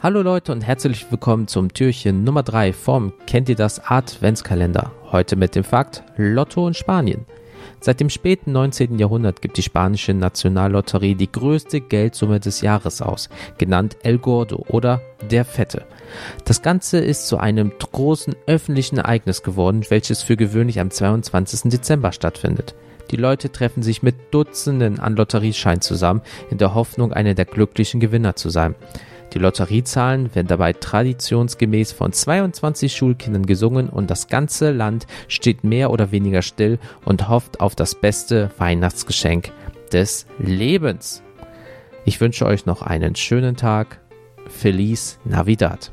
Hallo Leute und herzlich willkommen zum Türchen Nummer 3 vom Kennt ihr das Adventskalender? Heute mit dem Fakt Lotto in Spanien. Seit dem späten 19. Jahrhundert gibt die spanische Nationallotterie die größte Geldsumme des Jahres aus, genannt El Gordo oder der Fette. Das Ganze ist zu einem großen öffentlichen Ereignis geworden, welches für gewöhnlich am 22. Dezember stattfindet. Die Leute treffen sich mit Dutzenden an Lotteriescheinen zusammen, in der Hoffnung, einer der glücklichen Gewinner zu sein. Die Lotteriezahlen werden dabei traditionsgemäß von 22 Schulkindern gesungen und das ganze Land steht mehr oder weniger still und hofft auf das beste Weihnachtsgeschenk des Lebens. Ich wünsche euch noch einen schönen Tag. Feliz Navidad.